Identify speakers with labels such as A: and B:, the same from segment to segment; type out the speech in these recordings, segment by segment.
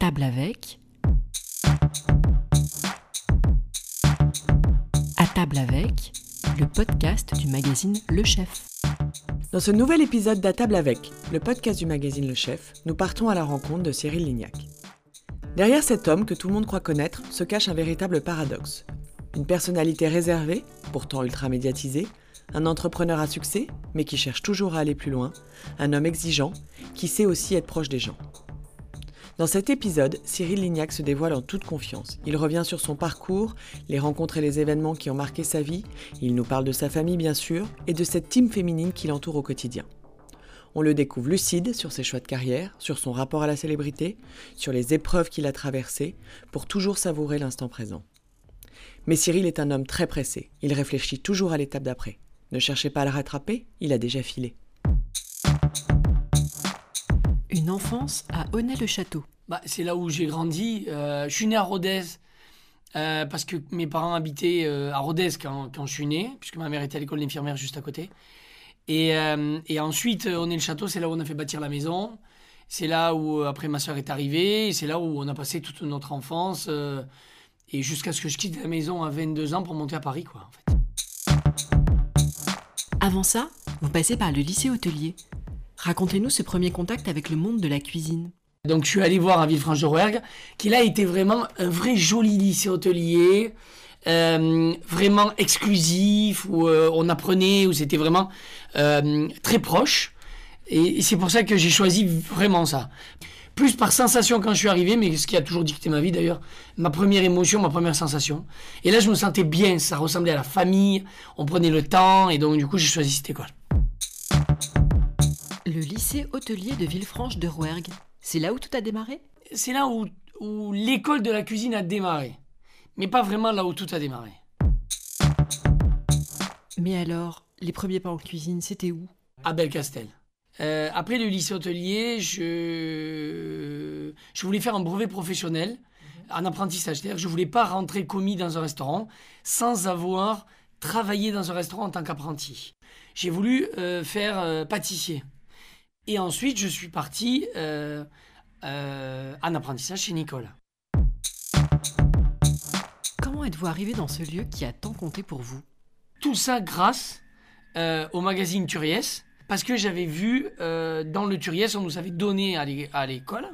A: table avec. À table avec, le podcast du magazine Le Chef.
B: Dans ce nouvel épisode d'À table avec, le podcast du magazine Le Chef, nous partons à la rencontre de Cyril Lignac. Derrière cet homme que tout le monde croit connaître se cache un véritable paradoxe. Une personnalité réservée, pourtant ultra médiatisée, un entrepreneur à succès, mais qui cherche toujours à aller plus loin, un homme exigeant, qui sait aussi être proche des gens. Dans cet épisode, Cyril Lignac se dévoile en toute confiance. Il revient sur son parcours, les rencontres et les événements qui ont marqué sa vie, il nous parle de sa famille bien sûr, et de cette team féminine qui l'entoure au quotidien. On le découvre lucide sur ses choix de carrière, sur son rapport à la célébrité, sur les épreuves qu'il a traversées, pour toujours savourer l'instant présent. Mais Cyril est un homme très pressé, il réfléchit toujours à l'étape d'après. Ne cherchez pas à le rattraper, il a déjà filé.
A: Une enfance à Honnay-le-Château.
C: Bah, c'est là où j'ai grandi. Euh, je suis né à Rodez euh, parce que mes parents habitaient euh, à Rodez quand, je suis né, puisque ma mère était à l'école d'infirmière juste à côté. Et, ensuite, Honnay-le-Château, c'est là où on a fait bâtir la maison. C'est là où, après, ma soeur est arrivée. C'est là où on a passé toute notre enfance. et jusqu'à ce que je quitte la maison à 22 ans pour monter à Paris, quoi, en fait.
A: Avant ça, vous passez par le lycée hôtelier. Racontez-nous ce premier contact avec le monde de la cuisine.
C: Donc je suis allé voir à Villefranche-de-Rouergue, qui là était vraiment un vrai joli lycée hôtelier, euh, vraiment exclusif, où euh, on apprenait, où c'était vraiment euh, très proche. Et, c'est pour ça que j'ai choisi vraiment ça. Plus par sensation quand je suis arrivé, mais ce qui a toujours dicté ma vie d'ailleurs, ma première émotion, ma première sensation. Et là je me sentais bien, ça ressemblait à la famille, on prenait le temps, et donc du coup j'ai choisi cette école.
A: Le lycée hôtelier de Villefranche de Rouergue, c'est là où tout a démarré?
C: C'est là où, où l'école de la cuisine a démarré. Mais pas vraiment là où tout a démarré.
A: Mais alors, les premiers pas en cuisine, c'était où?
C: À Belcastel. Euh, après le lycée hôtelier, je, je voulais faire un brevet professionnel, un apprentissage. C'est-à-dire que je voulais pas rentrer commis dans un restaurant sans avoir travaillé dans un restaurant en tant qu'apprenti. J'ai voulu euh, faire euh, pâtissier. Et ensuite, je suis parti euh, euh, en apprentissage chez Nicole.
A: Comment êtes-vous arrivé dans ce lieu qui a tant compté pour vous?
C: Tout ça grâce euh, au magazine Turiès, parce que j'avais vu dans le Turiès, on nous avait donné à l'école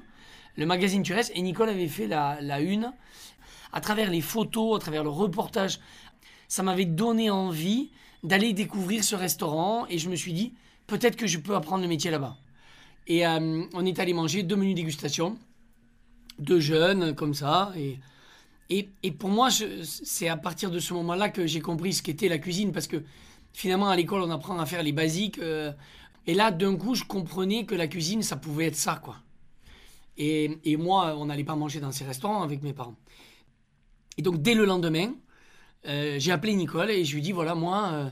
C: le magazine Turiès, et Nicole avait fait la, la une. À travers les photos, à travers le reportage, ça m'avait donné envie d'aller découvrir ce restaurant, et je me suis dit, peut-être que je peux apprendre le métier là-bas. Et euh, on est allé manger deux menus dégustation, deux jeunes comme ça. Et, et, et pour moi, c'est à partir de ce moment-là que j'ai compris ce qu'était la cuisine, parce que finalement, à l'école, on apprend à faire les basiques. Euh, et là, d'un coup, je comprenais que la cuisine, ça pouvait être ça, quoi. Et, et moi, on n'allait pas manger dans ces restaurants avec mes parents. Et donc, dès le lendemain, euh, j'ai appelé Nicole et je lui ai dit, voilà, moi...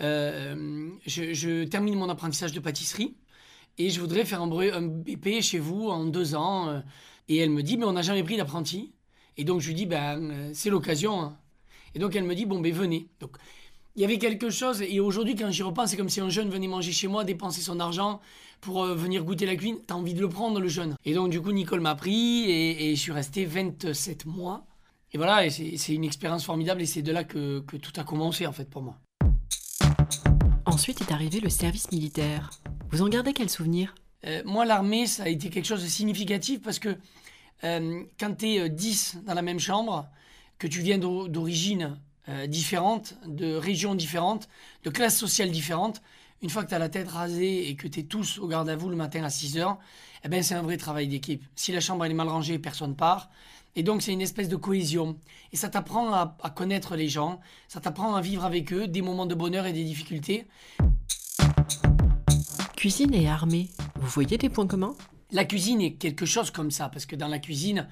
C: Euh, je, termine mon apprentissage de pâtisserie et je voudrais faire un, un BP chez vous en deux ans. Euh. Et elle me dit, mais on n'a jamais pris d'apprenti. Et donc je lui dis, ben, euh, c'est l'occasion. Hein. Et donc elle me dit, bon, ben venez. Donc il y avait quelque chose, et aujourd'hui quand j'y repense, c'est comme si un jeune venait manger chez moi, dépenser son argent pour venir goûter la cuisine. T'as envie de le prendre, le jeune. Et donc du coup, Nicole m'a pris, et, je suis resté 27 mois. Et voilà, c'est une expérience formidable, et c'est de là que tout a commencé en fait pour moi.
A: Ensuite est arrivé le service militaire. Vous en gardez quel souvenir?
C: Euh, Moi, l'armée, ça a été quelque chose de significatif parce que euh, quand tu es 10 dans la même chambre, que tu viens d'origines euh, différentes, de régions différentes, de classes sociales différentes, une fois que tu as la tête rasée et que tu es tous au garde à vous le matin à 6 heures, eh ben, c'est un vrai travail d'équipe. Si la chambre elle est mal rangée, personne part. Et donc, c'est une espèce de cohésion. Et ça t'apprend à, connaître les gens, ça t'apprend à vivre avec eux des moments de bonheur et des difficultés.
A: Cuisine et armée, vous voyez des points communs?
C: La cuisine est quelque chose comme ça, parce que dans la cuisine,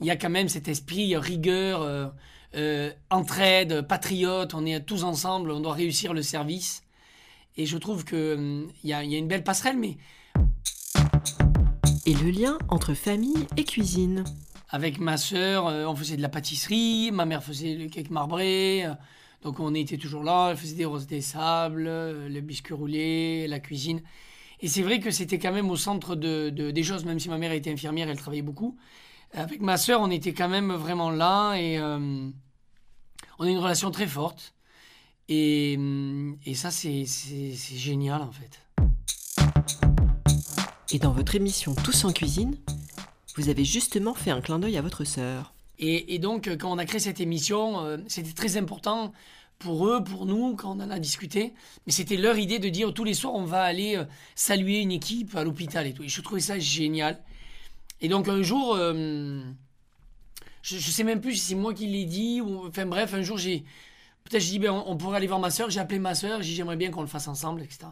C: il y a quand même cet esprit rigueur, euh, euh, entraide, patriote, on est tous ensemble, on doit réussir le service. Et je trouve qu'il hum, y, a, y a une belle passerelle, mais...
A: Et le lien entre famille et cuisine
C: avec ma sœur, euh, on faisait de la pâtisserie, ma mère faisait le cake marbré, euh, donc on était toujours là, elle faisait des roses des sables, euh, le biscuit roulé, la cuisine. Et c'est vrai que c'était quand même au centre de, des choses, même si ma mère était infirmière, elle travaillait beaucoup. Avec ma sœur, on était quand même vraiment là et euh, on a une relation très forte. Et, hum, et ça, c'est génial en fait.
A: Et dans votre émission Tous en cuisine, vous avez justement fait un clin d'œil à votre sœur.
C: Et, et donc, euh, quand on a créé cette émission, euh, c'était très important pour eux, pour nous, quand on en a discuté. Mais c'était leur idée de dire tous les soirs, on va aller euh, saluer une équipe à l'hôpital et tout. Et je trouvais ça génial. Et donc, un jour, euh, je, je sais même plus si c'est moi qui l'ai dit, ou enfin bref, un jour, j'ai. Peut-être j'ai dit, ben, on, on pourrait aller voir ma soeur. J'ai appelé ma soeur, j'ai dit, j'aimerais bien qu'on le fasse ensemble, etc.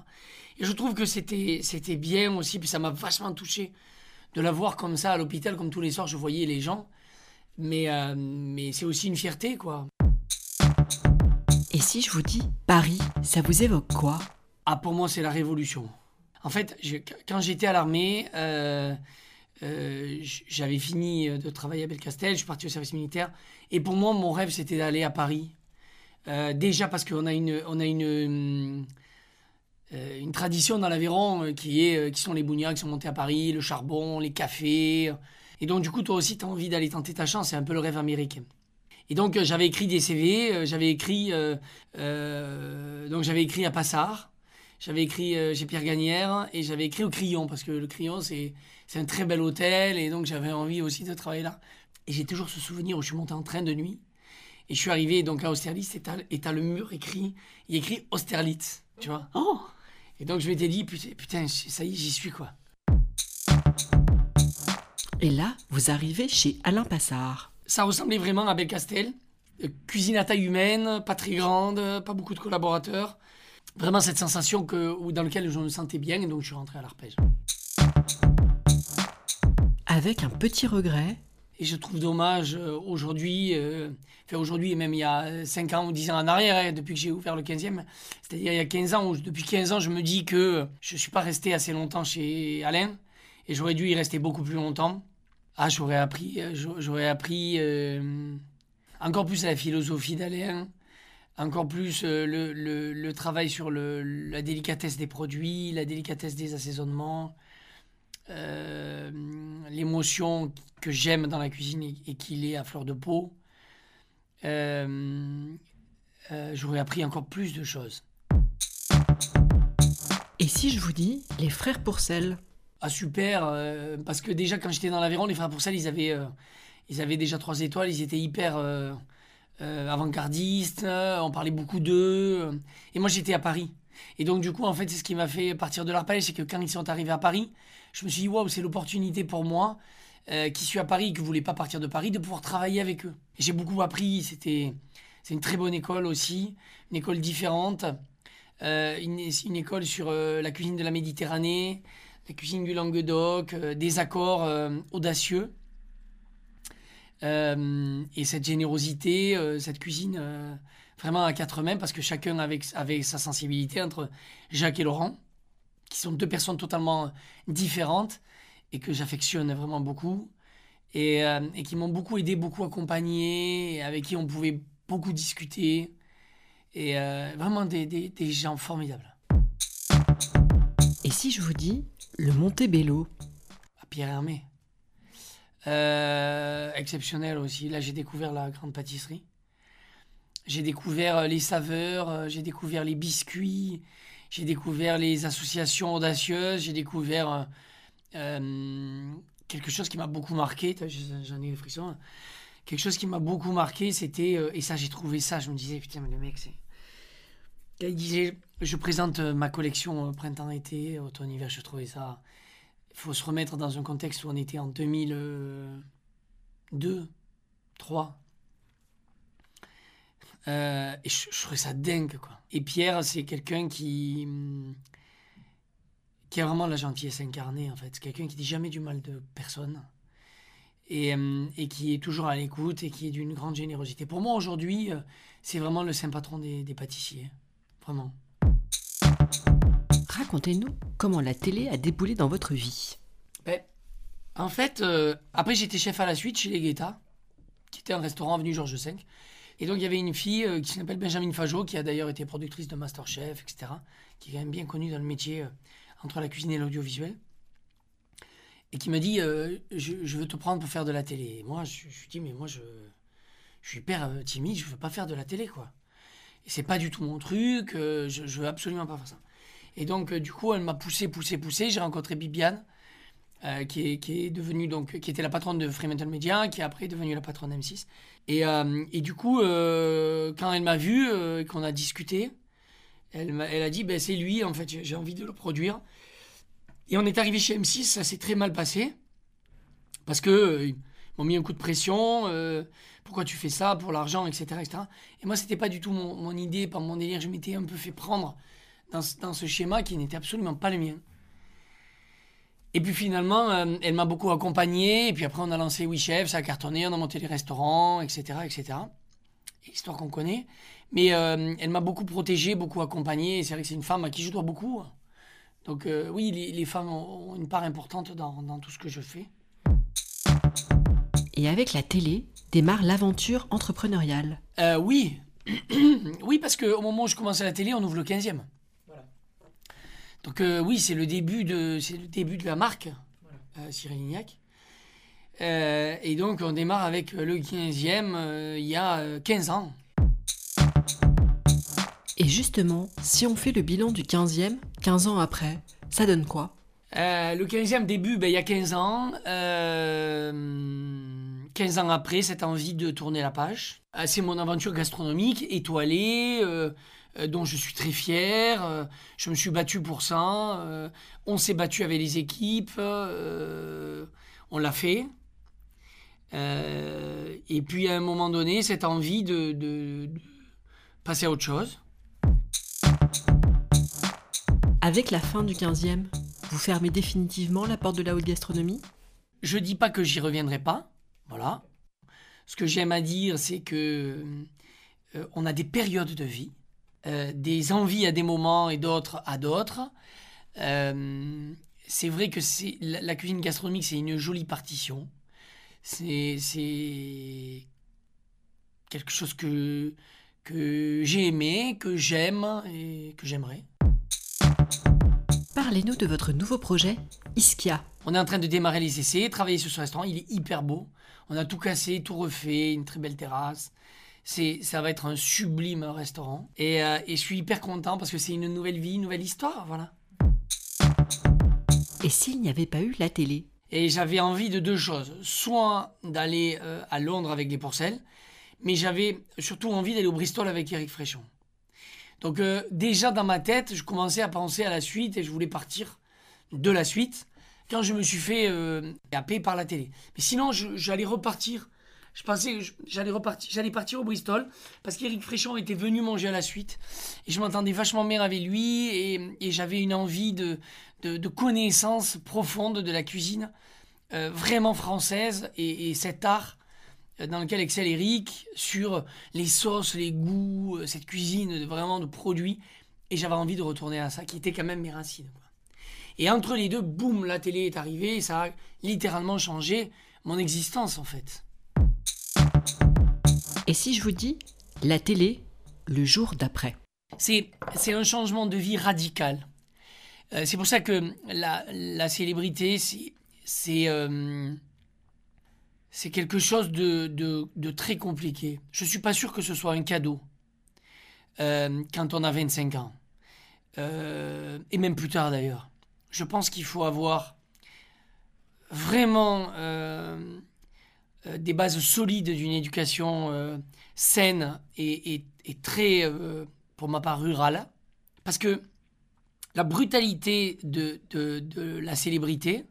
C: Et je trouve que c'était c'était bien aussi, puis ça m'a vachement touché de la voir comme ça à l'hôpital, comme tous les soirs, je voyais les gens. Mais, euh, mais c'est aussi une fierté, quoi.
A: Et si je vous dis Paris, ça vous évoque quoi?
C: Ah, pour moi, c'est la révolution. En fait, je- quand j'étais à l'armée, euh, euh, j'avais fini de travailler à Belcastel, je suis parti au service militaire. Et pour moi, mon rêve, c'était d'aller à Paris. Euh, déjà parce qu'on a une, on a une, hum, euh, une tradition dans l'Aveyron euh, qui, est, euh, qui sont les bougnats qui sont montés à Paris, le charbon, les cafés. Et donc, du coup, toi aussi, tu as envie d'aller tenter ta chance. C'est un peu le rêve américain. Et donc, euh, j'avais écrit des CV, euh, j'avais écrit, euh, euh, donc j'avais écrit à Passard, j'avais écrit euh, chez Pierre Gagnère et j'avais écrit au Crillon parce que le Crillon c'est un très bel hôtel et donc j'avais envie aussi de travailler là. Et j'ai toujours ce souvenir où je suis monté en train de nuit et je suis arrivé donc à Austerlitz et t'as et t'as le mur écrit, il écrit Austerlitz, tu vois.
A: Oh
C: Et donc je m'étais dit putain, putain ça y est j'y suis quoi.
A: Et là, vous arrivez chez Alain Passard.
C: Ça ressemblait vraiment à Belcastel. Euh, Cuisine à taille humaine, pas très grande, pas beaucoup de collaborateurs. Vraiment cette sensation que, dans laquelle je me sentais bien et donc je suis rentré à l'arpège.
A: Avec un petit regret,
C: Et je trouve dommage euh, aujourd'hui, euh, enfin aujourd'hui et même il y a 5 ans ou 10 ans en arrière, hein, depuis que j'ai ouvert le 15e, c'est-à-dire il y a 15 ans, où, depuis 15 ans je me dis que je ne suis pas resté assez longtemps chez Alain et j'aurais dû y rester beaucoup plus longtemps. Ah, j'aurais appris, euh, j'aurais appris euh, encore plus la philosophie d'Alain, encore plus euh, le, travail sur la délicatesse des produits, la délicatesse des assaisonnements, euh, l'émotion que j'aime dans la cuisine et, et qu'il est à fleur de peau. Euh, euh, J'aurais appris encore plus de choses.
A: et si je vous dis les frères Pourcel
C: Ah super, euh, parce que déjà quand j'étais dans l'Aveyron, les frères Pourcel, ils avaient, euh, ils avaient déjà trois étoiles, ils étaient hyper avant-gardistes, on parlait beaucoup d'eux. et moi j'étais à Paris. Et donc du coup, en fait, c'est ce qui m'a fait partir de l'arpège, c'est que quand ils sont arrivés à Paris, je me suis dit, waouh, c'est l'opportunité pour moi, euh, qui suis à Paris qui ne voulais pas partir de Paris, de pouvoir travailler avec eux. J'ai beaucoup appris, c'était c'est une très bonne école aussi, une école différente, euh, une, école sur euh, la cuisine de la Méditerranée, la cuisine du Languedoc, des accords audacieux. Et cette générosité, cette cuisine vraiment à quatre mains, parce que chacun avec sa sensibilité entre Jacques et Laurent, qui sont deux personnes totalement différentes et que j'affectionne vraiment beaucoup, et, euh, et qui m'ont beaucoup aidé, beaucoup accompagné, avec qui on pouvait beaucoup discuter, et euh, vraiment des, des- des gens formidables.
A: Et si je vous dis le Montebello
C: à Pierre Hermé. Euh, exceptionnel aussi. Là, j'ai découvert la grande pâtisserie. J'ai découvert les saveurs, j'ai découvert les biscuits, j'ai découvert les associations audacieuses, j'ai découvert euh, euh, quelque chose qui m'a beaucoup marqué. J'en ai des frissons. Quelque chose qui m'a beaucoup marqué, c'était. euh, et ça, j'ai trouvé ça, je me disais, putain, mais le mec, c'est. Il disait, je présente ma collection printemps-été, automne-hiver, je trouvais ça. Il faut se remettre dans un contexte où on était en 2002, 3. Euh, et je, je trouvais ça dingue, quoi. Et Pierre, c'est quelqu'un qui, hum, qui a vraiment la gentillesse incarnée, en fait. C'est quelqu'un qui dit jamais du mal de personne. Et, hum, et qui est toujours à l'écoute et qui est d'une grande générosité. Pour moi, aujourd'hui, euh, c'est vraiment le saint patron des, des pâtissiers. Vraiment.
A: Racontez-nous comment la télé a déboulé dans votre vie.
C: Ben, en fait, euh, après j'étais chef à la suite chez les Guetta, qui était un restaurant avenue Georges V. Et donc il y avait une fille euh, qui s'appelle Benjamin Fajot, qui a d'ailleurs été productrice de Masterchef, etc., qui est quand même bien connue dans le métier euh, entre la cuisine et l'audiovisuel. et qui me dit euh, je, veux te prendre pour faire de la télé. Et moi, je, lui dis mais moi, je, je suis hyper timide, je veux pas faire de la télé, quoi. Et c'est pas du tout mon truc, je, je veux absolument pas faire ça. Et donc, du coup, elle m'a poussé, poussé, poussé. J'ai rencontré Bibiane, euh, qui, est, devenue, donc, qui était la patronne de Fremantle Media, qui est après devenue la patronne M6. Et, euh, et du coup, euh, quand elle m'a vu, et qu'on a discuté, elle, a dit ben, c'est lui, en fait, j'ai envie de le produire. Et on est arrivé chez M6, ça s'est très mal passé. Parce que m'ont mis un coup de pression. pourquoi tu fais ça Pour l'argent, etc., etc. Et moi, c'était pas du tout mon, idée, pas mon délire. Je m'étais un peu fait prendre dans ce schéma qui n'était absolument pas le mien. Et puis finalement, euh, elle m'a beaucoup accompagné. Et puis après, on a lancé Oui Chef, ça a cartonné, on a monté les restaurants, etc., etc. Et L'histoire qu'on connaît. Mais euh, elle m'a beaucoup protégé, beaucoup accompagné. C'est vrai que c'est une femme à qui je dois beaucoup. Donc euh, oui, les, les femmes ont une part importante dans, dans tout ce que je fais.
A: Et avec la télé démarre l'aventure entrepreneuriale.
C: Oui, oui, parce qu'au moment où je commence à la télé, on ouvre le 15e. Donc euh, oui, c'est le début de, c'est le début de la marque, euh, Cyril Lignac. Euh, et donc on démarre avec le 15e euh, il y a euh, 15 ans.
A: Et justement, si on fait le bilan du 15e, 15 ans après, ça donne quoi?
C: Euh, le 15e début, ben, il y a 15 ans. Euh, 15 ans après, cette envie de tourner la page. Euh, c'est mon aventure gastronomique, étoilée, dont je suis très fier. Euh, je me suis battu pour ça. Euh, on s'est battu avec les équipes. euh, on l'a fait. Euh, et puis à un moment donné, cette envie de, de- de passer à autre chose.
A: Avec la fin du 15e, vous fermez définitivement la porte de la haute gastronomie?
C: Je dis pas que j'y reviendrai pas. Voilà. Ce que j'aime à dire, c'est que euh, on a des périodes de vie, euh, des envies à des moments et d'autres à d'autres. Euh, c'est vrai que c'est la, la cuisine gastronomique, c'est une jolie partition. C'est c'est quelque chose que que j'ai aimé, que j'aime et que j'aimerais.
A: Parlez-nous de votre nouveau projet, Ischia.
C: On est en train de démarrer les essais, travailler sur ce restaurant. Il est hyper beau. On a tout cassé, tout refait, une très belle terrasse. C'est, ça va être un sublime restaurant. Et, euh, et je suis hyper content parce que c'est une nouvelle vie, une nouvelle histoire, voilà.
A: Et s'il n'y avait pas eu la télé?
C: Et j'avais envie de deux choses. Soit d'aller euh, à Londres avec des porcelles, mais j'avais surtout envie d'aller au Bristol avec Eric Fréchon. Donc euh, déjà dans ma tête, je commençais à penser à la suite et je voulais partir de la suite quand je me suis fait happer par la télé. Mais sinon, j'allais repartir. Je pensais que j'allais repartir, j'allais partir au Bristol parce qu'Éric Fréchon était venu manger à la suite et je m'entendais vachement bien avec lui et, j'avais une envie de, de, connaissance profonde de la cuisine euh, vraiment française et, et cet art euh, dans lequel excelle Eric sur les sauces, les goûts, euh, cette cuisine de, vraiment de produits. Et j'avais envie de retourner à ça, qui était quand même mes racines. Et entre les deux, boum, la télé est arrivée et ça a littéralement changé mon existence en fait.
A: Et si je vous dis la télé le jour d'après
C: C'est, un changement de vie radical. Euh, c'est pour ça que la, la célébrité, c'est, euh, quelque chose de, de- très compliqué. Je ne suis pas sûr que ce soit un cadeau euh, quand on a 25 ans. Euh, et même plus tard d'ailleurs. Je pense qu'il faut avoir vraiment des bases solides d'une éducation euh, saine et, très, euh, pour ma part, rurale. Parce que la brutalité de, de- de la célébrité,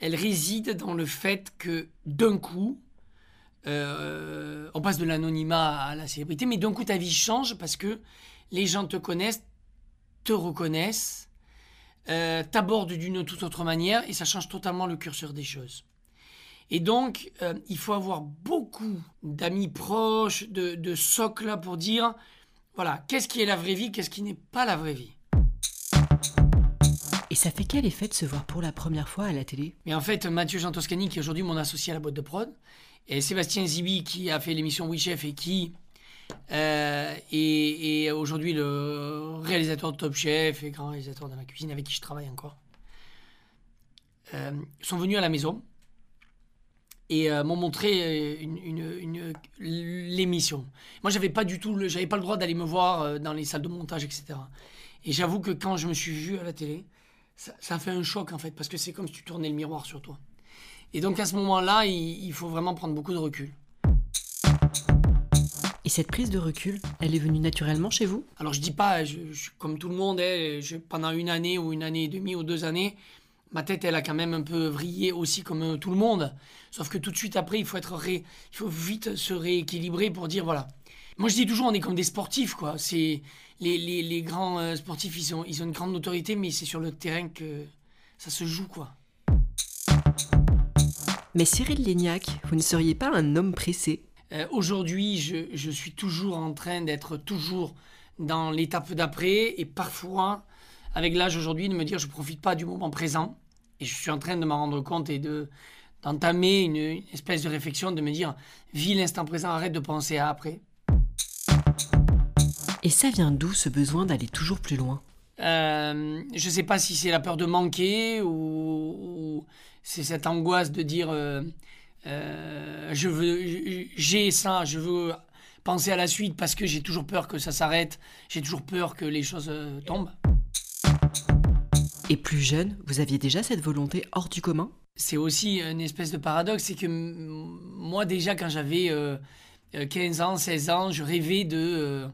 C: elle réside dans le fait que d'un coup, euh, on passe de l'anonymat à la célébrité, mais d'un coup ta vie change parce que les gens te connaissent, te reconnaissent, euh, t'abordent d'une toute autre manière et ça change totalement le curseur des choses. Et donc, euh, il faut avoir beaucoup d'amis proches, de, de socles pour dire, voilà, qu'est-ce qui est la vraie vie, qu'est-ce qui n'est pas la vraie vie.
A: Et ça fait quel effet de se voir pour la première fois à la télé?
C: Mais en fait, Mathieu Jean Toscani, qui est aujourd'hui mon associé à la boîte de prod, et Sébastien Zibi, qui a fait l'émission Oui Chef et qui euh, est, est aujourd'hui le réalisateur de Top Chef et grand réalisateur de la cuisine avec qui je travaille encore. euh, sont venus à la maison et euh, m'ont montré euh, une, une- une- l'émission. Moi, j'avais pas du tout, le- j'avais pas le droit d'aller me voir euh, dans les salles de montage, etc. Et j'avoue que quand je me suis vu à la télé, ça, ça a fait un choc en fait, parce que c'est comme si tu tournais le miroir sur toi. Et donc à ce moment-là, il, il faut vraiment prendre beaucoup de recul.
A: Et cette prise de recul, elle est venue naturellement chez vous?
C: Alors je dis pas, je, comme tout le monde, hein, je- pendant une année ou une année et demie ou deux années, ma tête elle a quand même un peu vrillé aussi comme euh, tout le monde. Sauf que tout de suite après, il faut être ré- il faut vite se rééquilibrer pour dire voilà. Moi je dis toujours, on est comme des sportifs quoi. C'est les, les, les grands euh, sportifs, ils ont ils ont une grande notoriété, mais c'est sur le terrain que ça se joue quoi.
A: Mais Cyril Lignac, vous ne seriez pas un homme pressé?
C: Euh, Aujourd'hui, je, je suis toujours en train d'être toujours dans l'étape d'après et parfois, avec l'âge aujourd'hui, de me dire je profite pas du moment présent et je suis en train de m'en rendre compte et de d'entamer une, une espèce de réflexion, de me dire vis l'instant présent, arrête de penser à après.
A: Et ça vient d'où ce besoin d'aller toujours plus loin?
C: Euh, je sais pas si c'est la peur de manquer ou, ou c'est cette angoisse de dire euh, euh, je veux j'ai ça, je veux penser à la suite parce que j'ai toujours peur que ça s'arrête, j'ai toujours peur que les choses tombent.
A: Et plus jeune, vous aviez déjà cette volonté hors du commun?
C: C'est aussi une espèce de paradoxe, c'est que moi déjà quand j'avais euh, euh, 15 ans, 16 ans, je rêvais euh,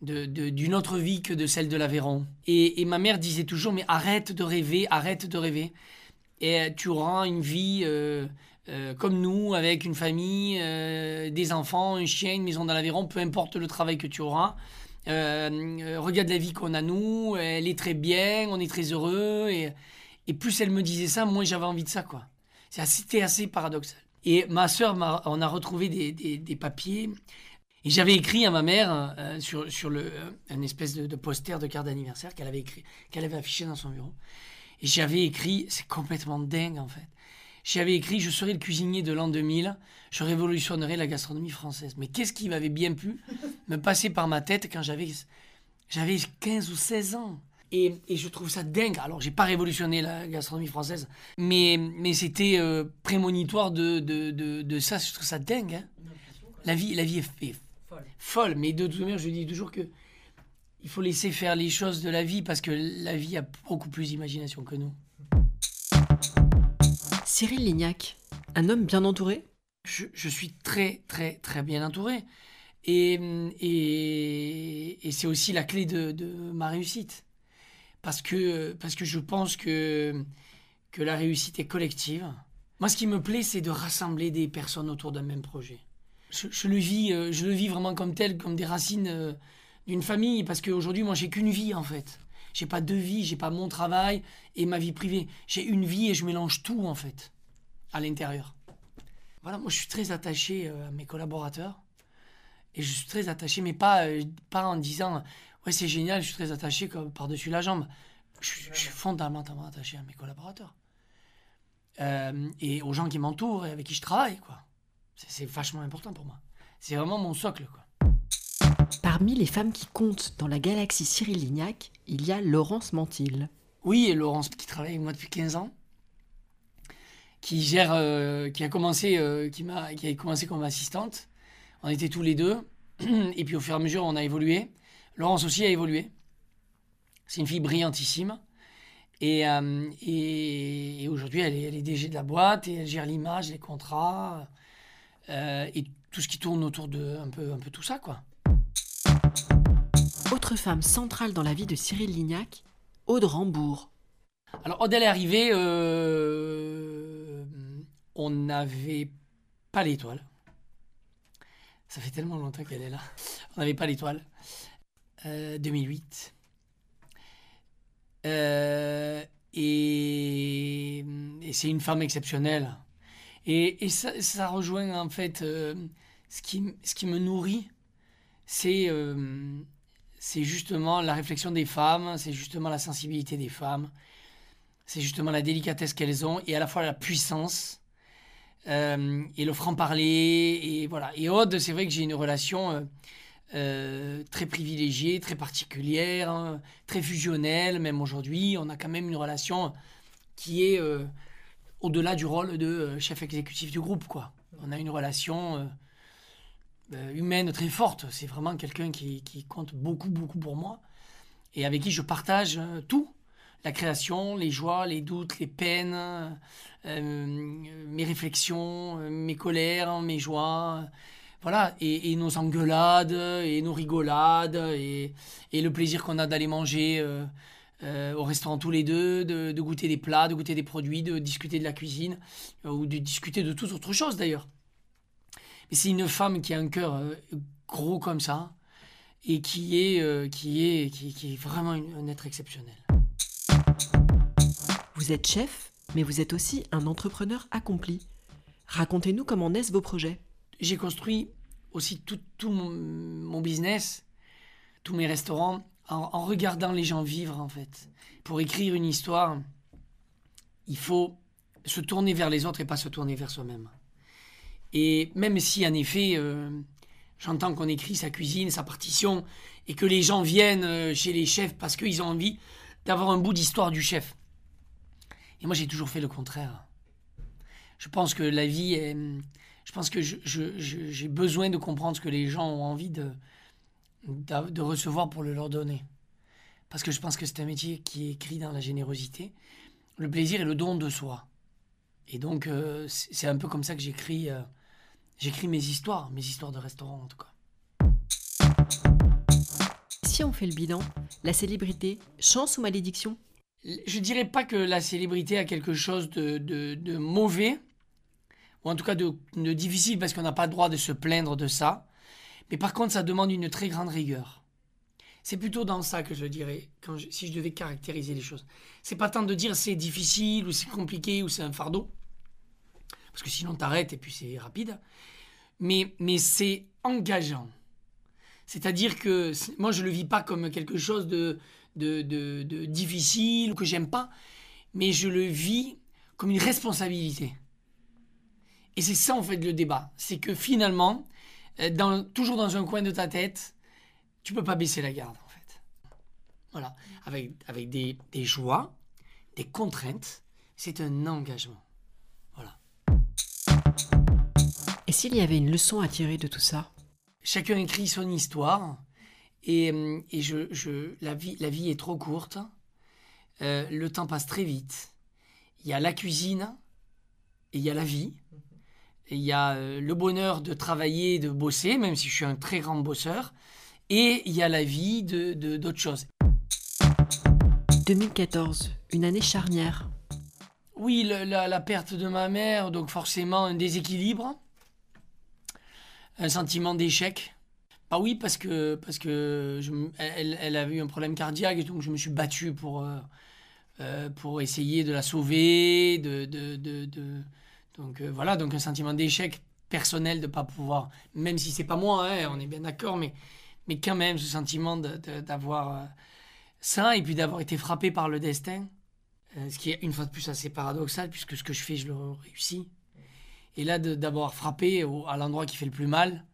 C: de- d'une autre vie que de celle de l'Aveyron. Et, ma mère disait toujours, mais arrête de rêver, arrête de rêver. Et euh, tu auras une vie euh, euh, comme nous, avec une famille, euh, des enfants, un chien, une maison dans l'Aveyron, peu importe le travail que tu auras. Euh, regarde la vie qu'on a nous, elle est très bien, on est très heureux. Et, plus elle me disait ça, moins j'avais envie de ça, quoi. C'est assez- assez paradoxal. Et ma m'a- on a retrouvé des, papiers. Et j'avais écrit à ma mère euh, sur, sur euh, un espèce de, de poster de carte d'anniversaire qu'elle avait écrit, qu'elle avait affiché dans son bureau. Et j'avais écrit, c'est complètement dingue en fait. J'avais écrit, je serai le cuisinier de l'an 2000, je révolutionnerai la gastronomie française. Mais qu'est-ce qui m'avait bien pu me passer par ma tête quand j'avais, j'avais 15 ou 16 ans et, et je trouve ça dingue. Alors, j'ai pas révolutionné la gastronomie française, mais, mais c'était euh, prémonitoire de, de, de, de ça. Je trouve ça dingue. hein. La vie, la vie est, est folle. Mais de toute manière, je dis toujours que il faut laisser faire les choses de la vie parce que la vie a beaucoup plus d'imagination que nous.
A: Cyril Lignac, un homme bien entouré?
C: Je, je suis très, très, très bien entouré. Et, et, c'est aussi la clé de, de ma réussite. Parce que, parce que je pense que, que la réussite est collective. Moi, ce qui me plaît, c'est de rassembler des personnes autour d'un même projet. Je, je le vis, euh, je le vis vraiment comme tel, comme des racines euh, d'une famille. Parce qu'aujourd'hui, moi, j'ai qu'une vie, en fait. J'ai pas deux vies, j'ai pas mon travail et ma vie privée. J'ai une vie et je mélange tout, en fait, à l'intérieur. Voilà, moi je suis très attaché euh, à mes collaborateurs. Et je suis très attaché, mais pas, euh, pas en disant Ouais, c'est génial, je suis très attaché par-dessus la jambe. Je, suis- je suis fondamentalement attaché à mes collaborateurs. Euh, et aux gens qui m'entourent et avec qui je travaille, quoi. C'est- vachement important pour moi. C'est vraiment mon socle, quoi.
A: Parmi les femmes qui comptent dans la galaxie Cyril Lignac, il y a Laurence Mantil.
C: Oui, et Laurence, qui travaille avec moi depuis 15 ans, qui gère, euh, qui a commencé, euh, qui m'a, qui a commencé comme assistante. On était tous les deux, et puis au fur et à mesure, on a évolué. Laurence aussi a évolué. C'est une fille brillantissime. Et, euh, et, et aujourd'hui, elle est, elle est DG de la boîte et elle gère l'image, les contrats euh, et tout ce qui tourne autour de un peu, un peu tout ça, quoi.
A: Autre femme centrale dans la vie de Cyril Lignac, Aude Rambourg.
C: Alors, Aude, elle est arrivée, euh, on n'avait pas l'étoile. Ça fait tellement longtemps qu'elle est là. On n'avait pas l'étoile. Euh, 2008. Euh, et et c'est une femme exceptionnelle. Et, ça, rejoint en fait euh, ce, qui, me nourrit, euh, c'est justement la réflexion des femmes, c'est justement la sensibilité des femmes, c'est justement la délicatesse qu'elles ont et à la fois la puissance euh, et le franc-parler. Et voilà. Et Aude, c'est vrai que j'ai une relation euh, euh, très privilégiée, très particulière, hein, très fusionnelle, même aujourd'hui. On a quand même une relation qui est, au-delà du rôle de chef exécutif du groupe, quoi. On a une relation humaine très forte. C'est vraiment quelqu'un qui, qui compte beaucoup, beaucoup pour moi et avec qui je partage tout. La création, les joies, les doutes, les peines, euh, mes réflexions, euh, mes colères, mes joies. Voilà, et, nos engueulades, et nos rigolades, et, le plaisir qu'on a d'aller manger euh, au restaurant tous les deux, de, goûter des plats, de goûter des produits, de discuter de la cuisine, ou de discuter de toute autre chose d'ailleurs. Mais c'est une femme qui a un cœur gros comme ça, et qui est, qui est, qui, est vraiment un être exceptionnel.
A: Vous êtes chef, mais vous êtes aussi un entrepreneur accompli. Racontez-nous comment naissent vos projets.
C: J'ai construit aussi tout, tout mon, mon business, tous mes restaurants, en, regardant les gens vivre en fait. Pour écrire une histoire, il faut se tourner vers les autres et pas se tourner vers soi-même. Et même si en effet, euh, j'entends qu'on écrit sa cuisine, sa partition, et que les gens viennent euh, chez les chefs parce qu'ils ont envie d'avoir un bout d'histoire du chef. Et moi j'ai toujours fait le contraire. Je pense que la vie est... Je pense que j'ai besoin de comprendre ce que les gens ont envie de, de recevoir pour le leur donner. Parce que je pense que c'est un métier qui est écrit dans la générosité, le plaisir et le don de soi. Et donc, euh, c'est c'est un peu comme ça que j'écris euh, j'écris mes histoires, mes histoires de restaurant en tout cas.
A: Si on fait le bilan, la célébrité, chance ou malédiction
C: Je dirais pas que la célébrité a quelque chose de, de- mauvais, ou en tout cas de, difficile parce qu'on n'a pas le droit de se plaindre de ça. Mais par contre, ça demande une très grande rigueur. C'est plutôt dans ça que je dirais, si je devais caractériser les choses. C'est pas tant de dire c'est difficile ou c'est compliqué ou c'est un fardeau, parce que sinon t'arrêtes et puis c'est rapide. Mais, mais c'est engageant. C'est-à-dire que moi je le vis pas comme quelque chose de, de, de- de difficile ou que j'aime pas, mais je le vis comme une responsabilité. Et c'est ça en fait le débat. C'est que finalement, euh, dans, toujours dans un coin de ta tête, tu peux pas baisser la garde en fait. Voilà. Avec, avec des, des joies, des contraintes, c'est un engagement. Voilà.
A: Et s'il y avait une leçon à tirer de tout ça?
C: Chacun écrit son histoire et, hum, et je, je- la, vie, la vie est trop courte. Euh, le temps passe très vite. Il y a la cuisine et il y a la vie. Et il y a euh, le bonheur de travailler, de bosser, même si je suis un très grand bosseur. Et il y a la vie de de- d'autres choses.
A: 2014, une année charnière.
C: Oui, le- la, la perte de ma mère, donc forcément un déséquilibre, un sentiment d'échec. Bah oui, parce que, parce que elle, elle eu un problème cardiaque, donc je me suis battu pour, euh, euh, pour essayer de la sauver. De, de, donc euh, voilà, donc un sentiment d'échec personnel de ne pas pouvoir, même si c'est pas moi, hein, on est bien d'accord, mais, mais quand même ce sentiment d'avoir ça et puis d'avoir été frappé par le destin. Ce qui est une fois de plus assez paradoxal, puisque ce que je fais, je le réussis. Et là, d'avoir frappé au- à l'endroit qui fait le plus mal,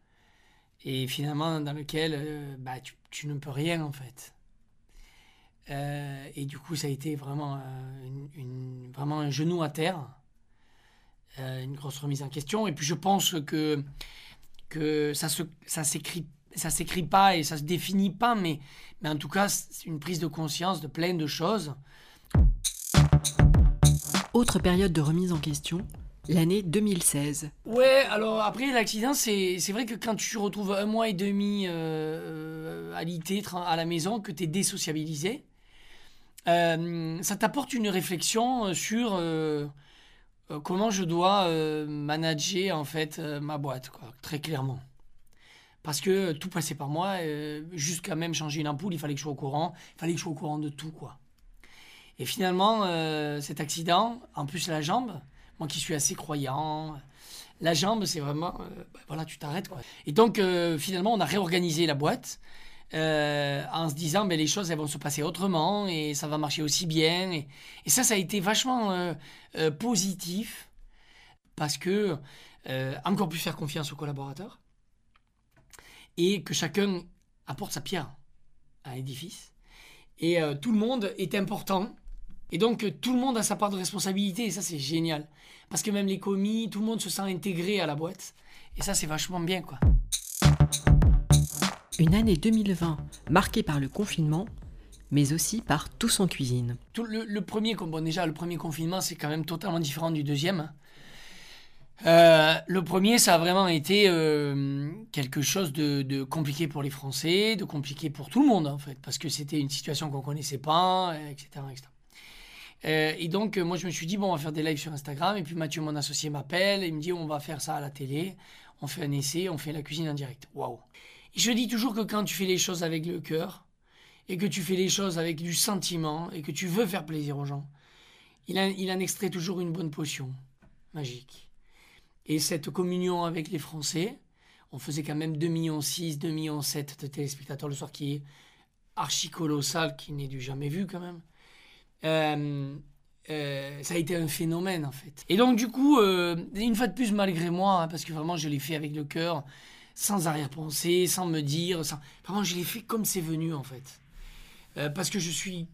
C: et finalement dans lequel euh, bah, tu, ne peux rien en fait. Euh, et du coup, ça a été vraiment, euh, une- vraiment un genou à terre, une grosse remise en question. Et puis je pense que, que ça se, ça s'écrit ça s'écrit pas et ça se définit pas, mais, mais en tout cas, c'est une prise de conscience de plein de choses.
A: Autre période de remise en question, l'année 2016.
C: Ouais, alors après l'accident, c'est vrai que quand tu retrouves un mois et demi euh, euh, alité tra- à la maison, que tu es désociabilisé, euh, ça t'apporte une réflexion sur comment je dois manager en fait ma boîte, quoi, très clairement. Parce que tout passait par moi, jusqu'à même changer une ampoule, il fallait que je sois au courant, il fallait que je sois au courant de tout, quoi. Et finalement, cet accident, en plus la jambe, moi qui suis assez croyant, la jambe, c'est vraiment, euh, bah, voilà, tu t'arrêtes quoi. Et donc euh, finalement, on a réorganisé la boîte euh, en se disant, ben, les choses elles vont se passer autrement et ça va marcher aussi bien. Et, et ça, ça a été vachement positif parce que encore plus faire confiance aux collaborateurs et que chacun apporte sa pierre à l'édifice. Et tout le monde est important Et donc euh, tout le monde a sa part de responsabilité et ça c'est génial. Parce que même les commis, tout le monde se sent intégré à la boîte. Et ça c'est vachement bien quoi.
A: Une année 2020 marquée par le confinement, mais aussi par tous en cuisine.
C: Tout le, le premier, bon déjà le premier confinement c'est quand même totalement différent du deuxième. Euh, le premier, ça a vraiment été euh, quelque chose de, de, compliqué pour les Français, de compliqué pour tout le monde en fait, parce que c'était une situation qu'on connaissait pas, etc. etc. Euh, et donc, moi, je me suis dit, bon, on va faire des lives sur Instagram. Et puis Mathieu, mon associé, m'appelle et me dit, on va faire ça à la télé. On fait un essai, on fait la cuisine en direct. Waouh! Je dis toujours que quand tu fais les choses avec le cœur, et que tu fais les choses avec du sentiment, et que tu veux faire plaisir aux gens, il, il en extrait toujours une bonne potion magique. Et cette communion avec les Français, on faisait quand même 2,6 millions, 2,7 millions de téléspectateurs le soir, qui est archi colossal, qui n'est du jamais vu quand même. Euh, euh, ça a été un phénomène en fait. Et donc du coup, euh, une fois de plus malgré moi, hein, parce que vraiment je l'ai fait avec le cœur, sans arrière-pensée, sans me dire, vraiment je l'ai fait comme c'est venu en fait. parce que je suis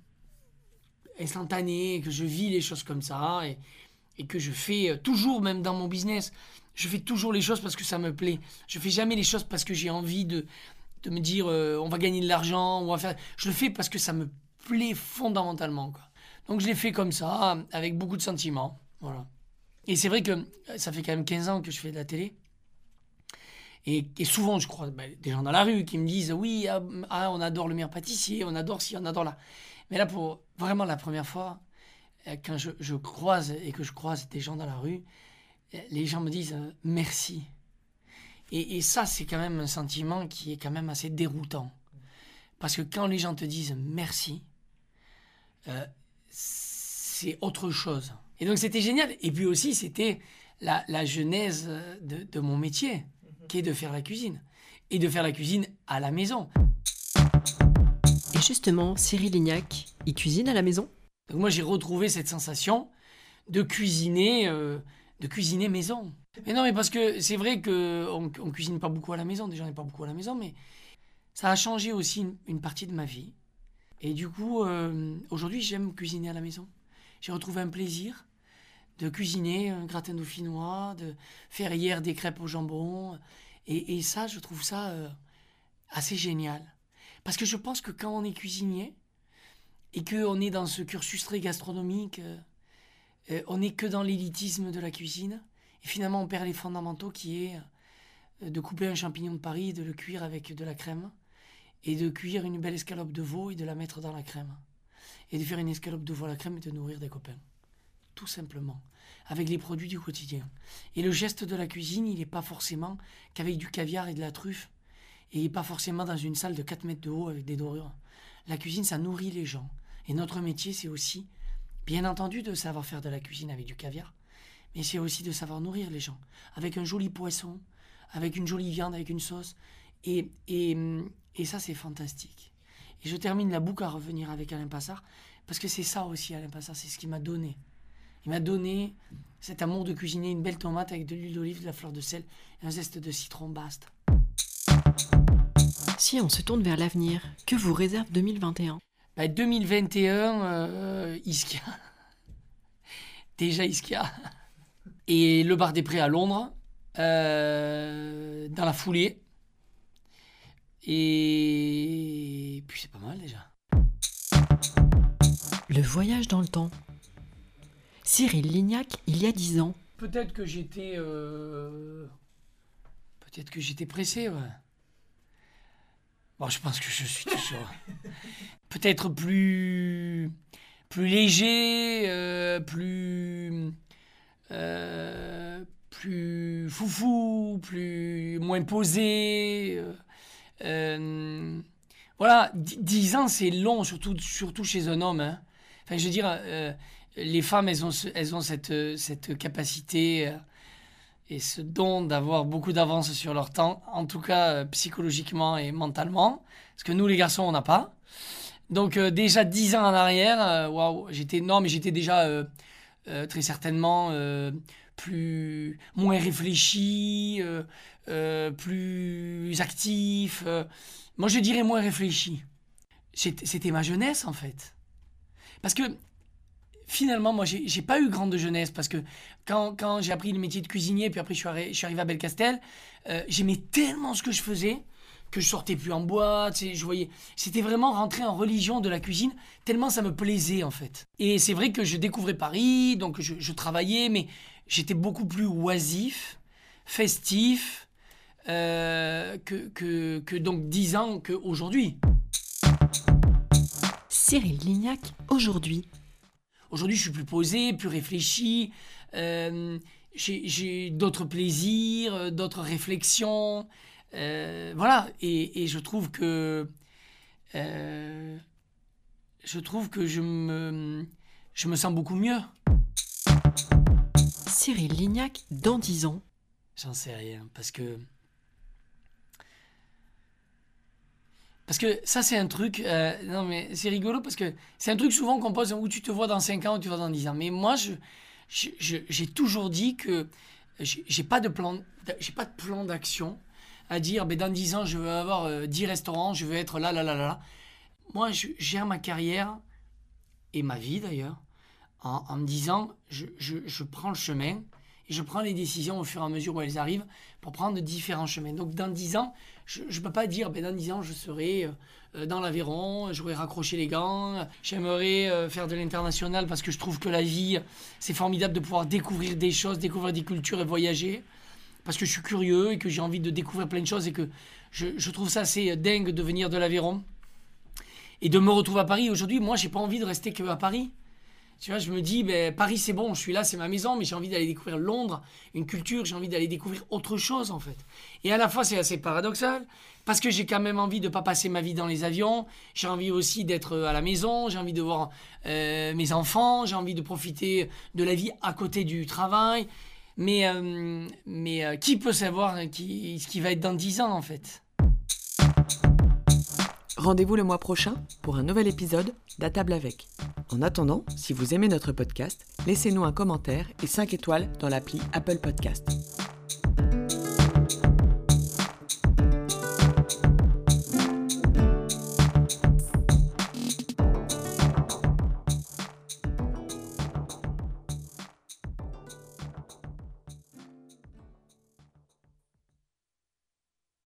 C: instantané, que je vis les choses comme ça, et, que je fais toujours, même dans mon business, je fais toujours les choses parce que ça me plaît. Je fais jamais les choses parce que j'ai envie de, de me dire on va gagner de l'argent, on va faire. Je le fais parce que ça me plaît fondamentalement. Quoi. Donc je l'ai fait comme ça, avec beaucoup de sentiments. Voilà. Et c'est vrai que ça fait quand même 15 ans que je fais de la télé. Et, souvent, je crois, ben, des gens dans la rue qui me disent Oui, ah, ah, on adore le meilleur pâtissier, on adore ci, on adore là. Mais là, pour vraiment la première fois, euh, quand je, croise et que je croise des gens dans la rue, euh, les gens me disent euh, merci. Et, ça, c'est quand même un sentiment qui est quand même assez déroutant. Parce que quand les gens te disent merci, c'est autre chose. Et donc c'était génial. Et puis aussi, c'était la, la, genèse de, de, mon métier, qui est de faire la cuisine. Et de faire la cuisine à la maison.
A: Et justement, Cyril Lignac, il cuisine à la maison?
C: Donc moi j'ai retrouvé cette sensation de cuisiner, euh, de cuisiner maison. Mais non, mais parce que c'est vrai que on, cuisine pas beaucoup à la maison. Déjà, on n'est pas beaucoup à la maison, mais ça a changé aussi une, partie de ma vie. Et du coup, euh, aujourd'hui, j'aime cuisiner à la maison. J'ai retrouvé un plaisir de cuisiner un gratin dauphinois, de faire hier des crêpes au jambon. Et, ça, je trouve ça euh, assez génial. Parce que je pense que quand on est cuisinier, et qu'on est dans ce cursus très gastronomique, euh, on n'est que dans l'élitisme de la cuisine, et finalement on perd les fondamentaux qui est de couper un champignon de Paris, de le cuire avec de la crème, et de cuire une belle escalope de veau et de la mettre dans la crème, et de faire une escalope de veau à la crème et de nourrir des copains. Tout simplement, avec les produits du quotidien. Et le geste de la cuisine, il n'est pas forcément qu'avec du caviar et de la truffe, et pas forcément dans une salle de 4 mètres de haut avec des dorures. La cuisine, ça nourrit les gens. Et notre métier, c'est aussi, bien entendu, de savoir faire de la cuisine avec du caviar, mais c'est aussi de savoir nourrir les gens, avec un joli poisson, avec une jolie viande, avec une sauce. Et, et, et ça, c'est fantastique. Et je termine la boucle à revenir avec Alain Passard, parce que c'est ça aussi, Alain Passard, c'est ce qu'il m'a donné. Il m'a donné cet amour de cuisiner une belle tomate avec de l'huile d'olive, de la fleur de sel et un zeste de citron basta.
A: Si on se tourne vers l'avenir, que vous réserve 2021
C: 2021, bah, euh, Iskia. Déjà Iskia. Et le bar des Prés à Londres, euh, dans la foulée. Et puis c'est pas mal déjà.
A: Le voyage dans le temps. Cyril Lignac, il y a dix ans.
C: Peut-être que j'étais. Euh, peut-être que j'étais pressé, ouais. Bon, je pense que je suis toujours peut-être plus plus léger, euh, plus euh, plus foufou, plus moins posé. Euh, voilà, dix ans c'est long, surtout surtout chez un homme. Hein. Enfin, je veux dire, les femmes elles ont elles ont cette cette capacité et ce don d'avoir beaucoup d'avance sur leur temps, en tout cas euh, psychologiquement et mentalement, parce que nous les garçons on n'a pas. Donc euh, déjà dix ans en arrière, euh, waouh, j'étais non mais j'étais déjà très certainement plus moins réfléchi, plus actif. moi je dirais moins réfléchi. C'était ma jeunesse en fait, parce que finalement, moi, j'ai pas eu grande jeunesse parce que quand, quand j'ai appris le métier de cuisinier, puis après je suis, arri- je suis arrivé à Belcastel, euh, j'aimais tellement ce que je faisais que je sortais plus en boîte. Je voyais, c'était vraiment rentrer en religion de la cuisine tellement ça me plaisait en fait. Et c'est vrai que je découvrais Paris, donc je travaillais, mais j'étais beaucoup plus oisif, festif euh, que, que, que donc 10 ans qu'aujourd'hui.
A: Cyril Lignac, aujourd'hui.
C: Aujourd'hui, je suis plus posé, plus réfléchi. euh, j'ai d'autres plaisirs, d'autres réflexions. euh, voilà. Et, et je trouve que. je trouve que je me, je me sens beaucoup mieux.
A: Cyril Lignac, dans 10 ans.
C: J'en sais rien. Parce que. Parce que ça, c'est un truc. euh, non, mais c'est rigolo parce que c'est un truc souvent qu'on pose où tu te vois dans 5 ans ou tu vois dans 10 ans. Mais moi, je, j'ai toujours dit que j'ai pas de plan, pas de plan d'action à dire ben, dans 10 ans, je veux avoir euh, 10 restaurants, je veux être là, là, là. là. Moi, je gère ma carrière et ma vie d'ailleurs en, me disant je, je, je prends le chemin et je prends les décisions au fur et à mesure où elles arrivent pour prendre différents chemins. Donc dans 10 ans, je ne peux pas dire ben, dans 10 ans je serai euh, dans l'Aveyron, j'aurai raccroché les gants, j'aimerais euh, faire de l'international parce que je trouve que la vie, c'est formidable de pouvoir découvrir des choses, découvrir des cultures et voyager. Parce que je suis curieux et que j'ai envie de découvrir plein de choses et que je, je trouve ça assez dingue de venir de l'Aveyron et de me retrouver à Paris. Aujourd'hui, moi, j'ai pas envie de rester que à Paris. Tu vois, je me dis, ben, Paris c'est bon, je suis là, c'est ma maison, mais j'ai envie d'aller découvrir Londres, une culture, j'ai envie d'aller découvrir autre chose en fait. Et à la fois c'est assez paradoxal, parce que j'ai quand même envie de pas passer ma vie dans les avions, j'ai envie aussi d'être euh, à la maison, j'ai envie de voir euh, mes enfants, j'ai envie de profiter de la vie à côté du travail. Mais, euh, mais qui peut savoir qui, ce qui va être dans 10 ans en fait?
B: Rendez-vous le mois prochain pour un nouvel épisode d'À table avec. En attendant, si vous aimez notre podcast, laissez-nous un commentaire et 5 étoiles dans l'appli Apple Podcast.